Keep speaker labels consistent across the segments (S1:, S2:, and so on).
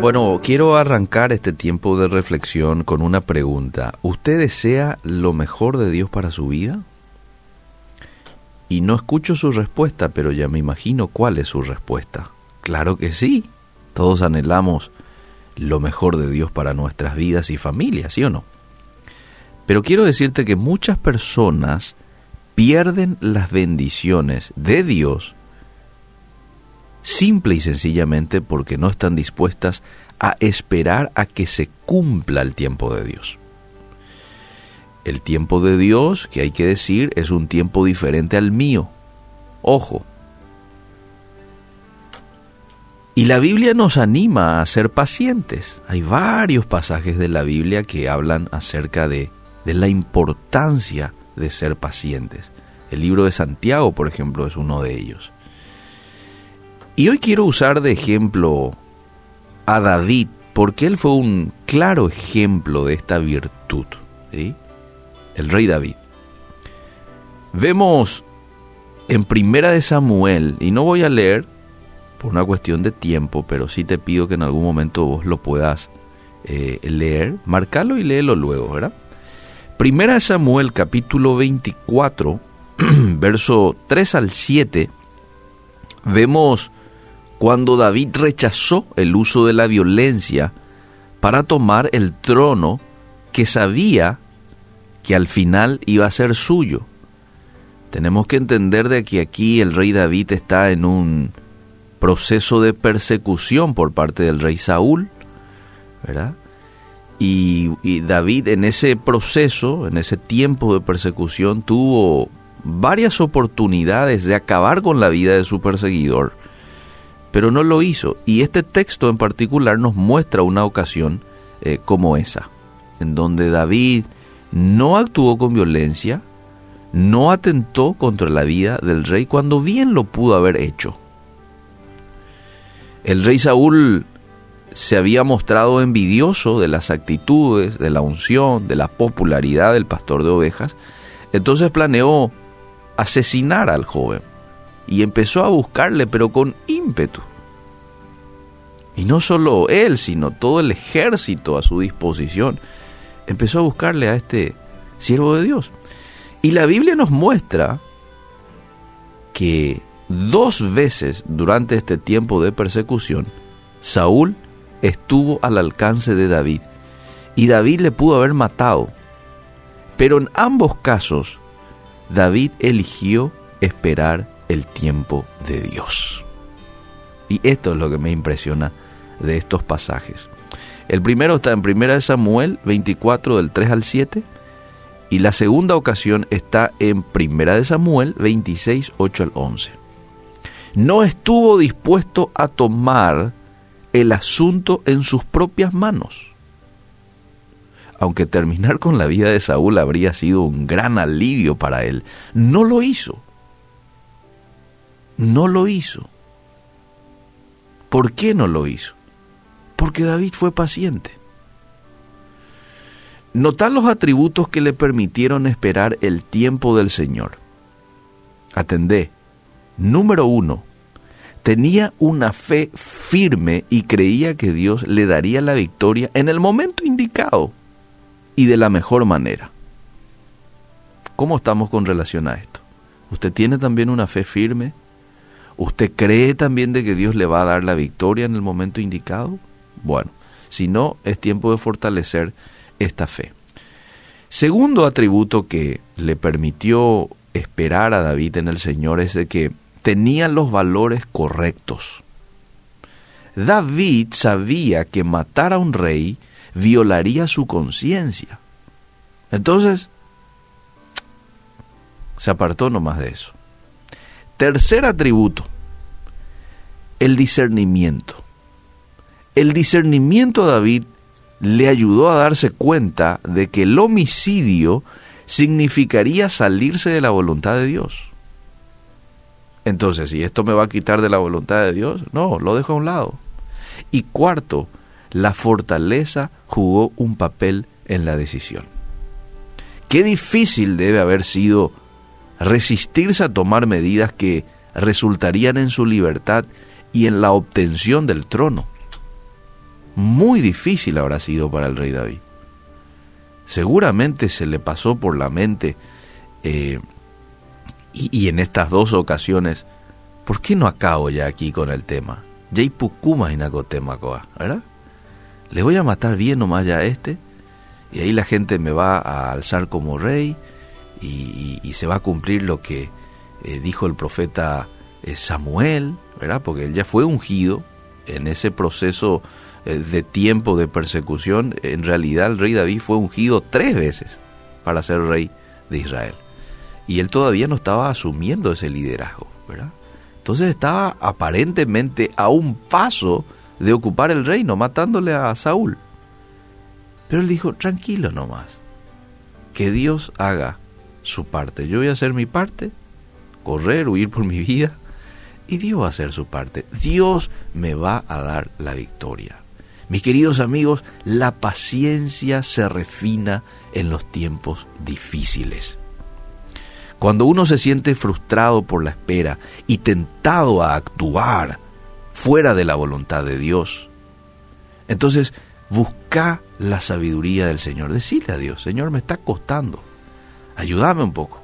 S1: Bueno, quiero arrancar este tiempo de reflexión con una pregunta. ¿Usted desea lo mejor de Dios para su vida? Y no escucho su respuesta, pero ya me imagino cuál es su respuesta. Claro que sí. Todos anhelamos lo mejor de Dios para nuestras vidas y familias, ¿sí o no? Pero quiero decirte que muchas personas pierden las bendiciones de Dios simple y sencillamente porque no están dispuestas a esperar a que se cumpla el tiempo de Dios. El tiempo de Dios, que hay que decir, es un tiempo diferente al mío. Ojo. Y la Biblia nos anima a ser pacientes. Hay varios pasajes de la Biblia que hablan acerca de, de la importancia de ser pacientes. El libro de Santiago, por ejemplo, es uno de ellos. Y hoy quiero usar de ejemplo a David, porque él fue un claro ejemplo de esta virtud, el rey David. Vemos en Primera de Samuel, y no voy a leer por una cuestión de tiempo, pero sí te pido que en algún momento vos lo puedas eh, leer, marcarlo y léelo luego, ¿verdad? Primera de Samuel capítulo 24, verso 3 al 7, vemos cuando David rechazó el uso de la violencia para tomar el trono que sabía que al final iba a ser suyo. Tenemos que entender de que aquí el rey David está en un proceso de persecución por parte del rey Saúl, ¿verdad? Y, y, David en ese proceso, en ese tiempo de persecución, tuvo varias oportunidades de acabar con la vida de su perseguidor pero no lo hizo. Y este texto en particular nos muestra una ocasión eh, como esa, en donde David no actuó con violencia, no atentó contra la vida del rey cuando bien lo pudo haber hecho. El rey Saúl se había mostrado envidioso de las actitudes, de la unción, de la popularidad del pastor de ovejas, entonces planeó asesinar al joven y empezó a buscarle, pero con ímpetu. Y no solo él, sino todo el ejército a su disposición, empezó a buscarle a este siervo de Dios. Y la Biblia nos muestra que dos veces durante este tiempo de persecución, Saúl estuvo al alcance de David y David le pudo haber matado. Pero en ambos casos, David eligió esperar el tiempo de Dios. Y esto es lo que me impresiona de estos pasajes. El primero está en 1 Samuel 24 del 3 al 7 y la segunda ocasión está en 1 Samuel 26, 8 al 11. No estuvo dispuesto a tomar el asunto en sus propias manos. Aunque terminar con la vida de Saúl habría sido un gran alivio para él, no lo hizo no lo hizo. ¿Por qué no lo hizo? Porque David fue paciente. Notad los atributos que le permitieron esperar el tiempo del Señor. Atendé. Número uno, tenía una fe firme y creía que Dios le daría la victoria en el momento indicado y de la mejor manera. ¿Cómo estamos con relación a esto? ¿Usted tiene también una fe firme? ¿Usted cree también de que Dios le va a dar la victoria en el momento indicado? Bueno, si no, es tiempo de fortalecer esta fe. Segundo atributo que le permitió esperar a David en el Señor es de que tenía los valores correctos. David sabía que matar a un rey violaría su conciencia. Entonces, se apartó nomás de eso. Tercer atributo, el discernimiento. El discernimiento a David le ayudó a darse cuenta de que el homicidio significaría salirse de la voluntad de Dios. Entonces, si esto me va a quitar de la voluntad de Dios, no, lo dejo a un lado. Y cuarto, la fortaleza jugó un papel en la decisión. Qué difícil debe haber sido resistirse a tomar medidas que resultarían en su libertad y en la obtención del trono. muy difícil habrá sido para el rey David. Seguramente se le pasó por la mente, eh, y, en estas dos ocasiones, ¿por qué no acabo ya aquí con el tema? Le voy a matar bien nomás ya a este, y ahí la gente me va a alzar como rey, y, se va a cumplir lo que eh, dijo el profeta eh, Samuel, ¿verdad? Porque él ya fue ungido en ese proceso eh, de tiempo de persecución. En realidad el rey David fue ungido tres veces para ser rey de Israel. Y él todavía no estaba asumiendo ese liderazgo, ¿verdad? Entonces estaba aparentemente a un paso de ocupar el reino, matándole a Saúl. Pero él dijo, tranquilo nomás, que Dios haga su parte. Yo voy a hacer mi parte, correr, huir por mi vida, y Dios va a hacer su parte. Dios me va a dar la victoria. Mis queridos amigos, la paciencia se refina en los tiempos difíciles. Cuando uno se siente frustrado por la espera y tentado a actuar fuera de la voluntad de Dios, entonces busca la sabiduría del Señor. Decirle a Dios, Señor, me está costando. Ayúdame un poco.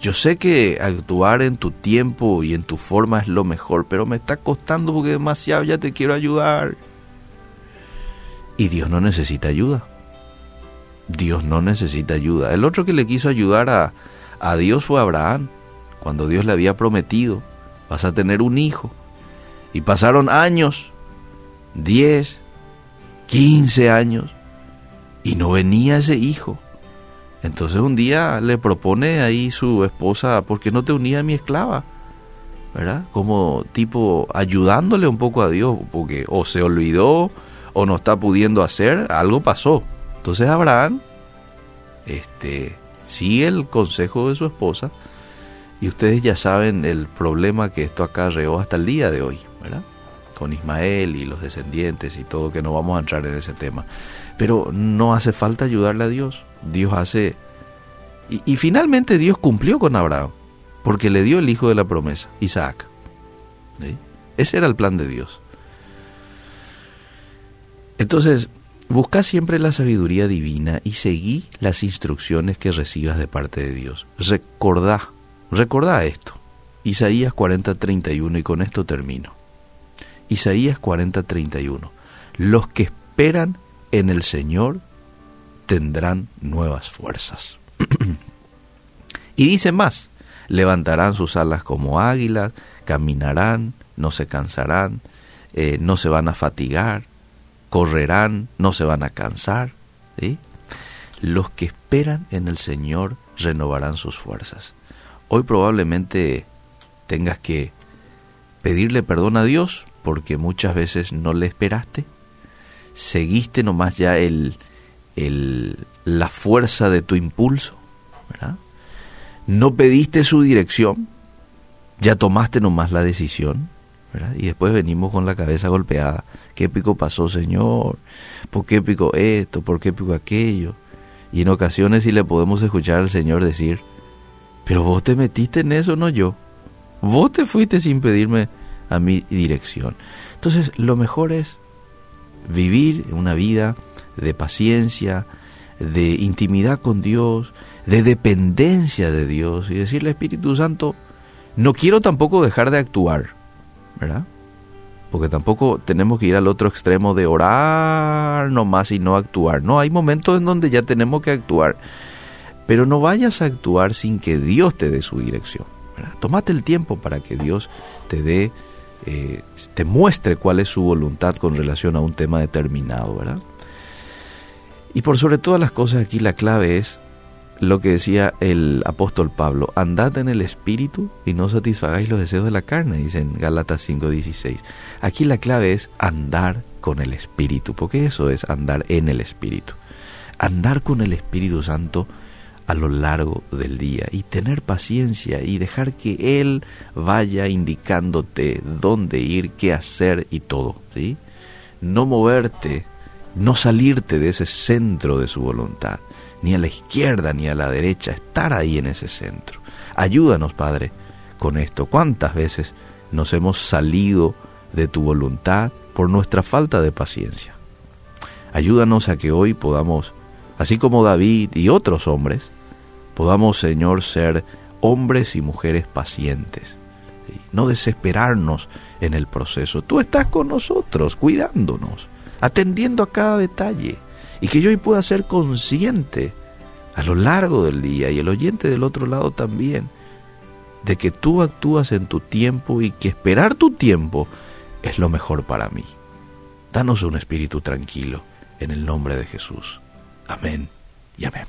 S1: Yo sé que actuar en tu tiempo y en tu forma es lo mejor, pero me está costando porque demasiado ya te quiero ayudar. Y Dios no necesita ayuda. Dios no necesita ayuda. El otro que le quiso ayudar a, a Dios fue Abraham, cuando Dios le había prometido, vas a tener un hijo. Y pasaron años, 10, 15 años, y no venía ese hijo. Entonces un día le propone ahí su esposa, ¿por qué no te unía a mi esclava? ¿Verdad? Como tipo ayudándole un poco a Dios, porque o se olvidó o no está pudiendo hacer, algo pasó. Entonces Abraham este, sigue el consejo de su esposa y ustedes ya saben el problema que esto acarreó hasta el día de hoy, ¿verdad? Con Ismael y los descendientes y todo, que no vamos a entrar en ese tema. Pero no hace falta ayudarle a Dios. Dios hace... Y, finalmente Dios cumplió con Abraham, porque le dio el hijo de la promesa, Isaac. Ese era el plan de Dios. Entonces, busca siempre la sabiduría divina y seguí las instrucciones que recibas de parte de Dios. Recordá, recordá esto. Isaías 40:31 y con esto termino. Isaías 40:31. Los que esperan en el Señor tendrán nuevas fuerzas. y dice más, levantarán sus alas como águilas, caminarán, no se cansarán, eh, no se van a fatigar, correrán, no se van a cansar. Los que esperan en el Señor renovarán sus fuerzas. Hoy probablemente tengas que pedirle perdón a Dios porque muchas veces no le esperaste. Seguiste nomás ya el, la fuerza de tu impulso, No pediste su dirección, ya tomaste nomás la decisión, Y después venimos con la cabeza golpeada. ¿Qué pico pasó, Señor? ¿Por qué pico esto? ¿Por qué pico aquello? Y en ocasiones sí le podemos escuchar al Señor decir, pero vos te metiste en eso, no yo. Vos te fuiste sin pedirme a mi dirección. Entonces, lo mejor es vivir una vida de paciencia, de intimidad con Dios, de dependencia de Dios y decirle Espíritu Santo, no quiero tampoco dejar de actuar, ¿verdad? Porque tampoco tenemos que ir al otro extremo de orar nomás y no actuar. No, hay momentos en donde ya tenemos que actuar. Pero no vayas a actuar sin que Dios te dé su dirección. ¿verdad? El tiempo para que Dios te dé, eh, te muestre cuál es su voluntad con relación a un tema determinado, ¿verdad? Y por sobre todas las cosas aquí la clave es lo que decía el apóstol Pablo, andad en el espíritu y no satisfagáis los deseos de la carne, dice en Gálatas 5:16. Aquí la clave es andar con el espíritu, porque eso es andar en el espíritu. Andar con el Espíritu Santo a lo largo del día y tener paciencia y dejar que Él vaya indicándote dónde ir, qué hacer y todo, ¿sí? No moverte no salirte de ese centro de su voluntad, ni a la izquierda ni a la derecha, estar ahí en ese centro. Ayúdanos, Padre, con esto. ¿Cuántas veces nos hemos salido de tu voluntad por nuestra falta de paciencia. Ayúdanos a que hoy podamos, así como David y otros hombres, podamos, Señor, ser hombres y mujeres pacientes, no desesperarnos en el proceso. Tú estás con nosotros, cuidándonos, atendiendo a cada detalle, y que yo hoy pueda ser consciente a lo largo del día y el oyente del otro lado también, de que tú actúas en tu tiempo y que esperar tu tiempo es lo mejor para mí. Danos un espíritu tranquilo en el nombre de Jesús. Amén y amén.